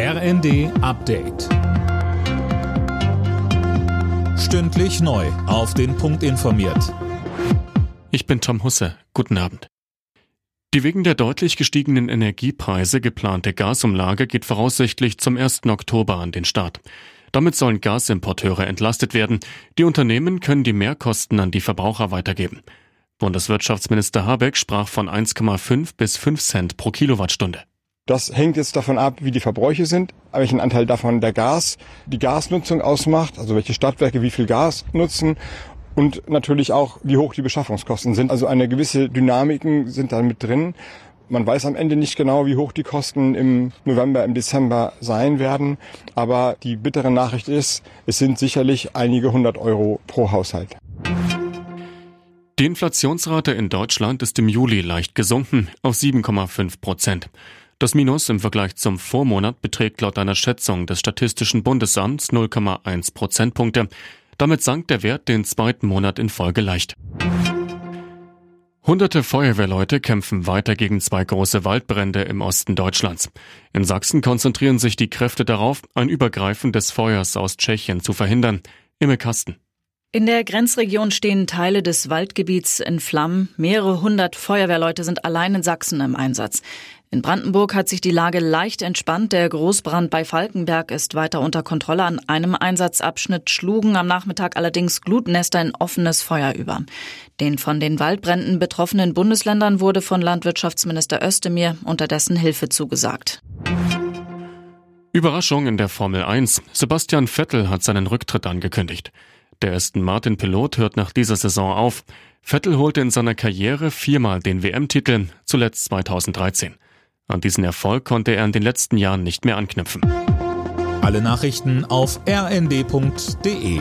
RND Update. Stündlich neu. Auf den Punkt informiert. Ich bin Tom Husse. Guten Abend. Die wegen der deutlich gestiegenen Energiepreise geplante Gasumlage geht voraussichtlich zum 1. Oktober an den Start. Damit sollen Gasimporteure entlastet werden. Die Unternehmen können die Mehrkosten an die Verbraucher weitergeben. Bundeswirtschaftsminister Habeck sprach von 1,5 bis 5 Cent pro Kilowattstunde. Das hängt jetzt davon ab, wie die Verbräuche sind, welchen Anteil davon der Gas, die Gasnutzung ausmacht, also welche Stadtwerke wie viel Gas nutzen und natürlich auch, wie hoch die Beschaffungskosten sind. Also eine gewisse Dynamiken sind da mit drin. Man weiß am Ende nicht genau, wie hoch die Kosten im November, im Dezember sein werden. Aber die bittere Nachricht ist, es sind sicherlich einige hundert Euro pro Haushalt. Die Inflationsrate in Deutschland ist im Juli leicht gesunken auf 7,5 Prozent. Das Minus im Vergleich zum Vormonat beträgt laut einer Schätzung des Statistischen Bundesamts 0,1 Prozentpunkte. Damit sank der Wert den zweiten Monat in Folge leicht. Hunderte Feuerwehrleute kämpfen weiter gegen zwei große Waldbrände im Osten Deutschlands. In Sachsen konzentrieren sich die Kräfte darauf, ein Übergreifen des Feuers aus Tschechien zu verhindern. Imme Kasten. In der Grenzregion stehen Teile des Waldgebiets in Flammen. Mehrere hundert Feuerwehrleute sind allein in Sachsen im Einsatz. In Brandenburg hat sich die Lage leicht entspannt. Der Großbrand bei Falkenberg ist weiter unter Kontrolle. An einem Einsatzabschnitt schlugen am Nachmittag allerdings Glutnester in offenes Feuer über. Den von den Waldbränden betroffenen Bundesländern wurde von Landwirtschaftsminister Özdemir unterdessen Hilfe zugesagt. Überraschung in der Formel 1. Sebastian Vettel hat seinen Rücktritt angekündigt. Der Aston Martin Pilot hört nach dieser Saison auf. Vettel holte in seiner Karriere viermal den WM-Titel, zuletzt 2013. An diesen Erfolg konnte er in den letzten Jahren nicht mehr anknüpfen. Alle Nachrichten auf rnd.de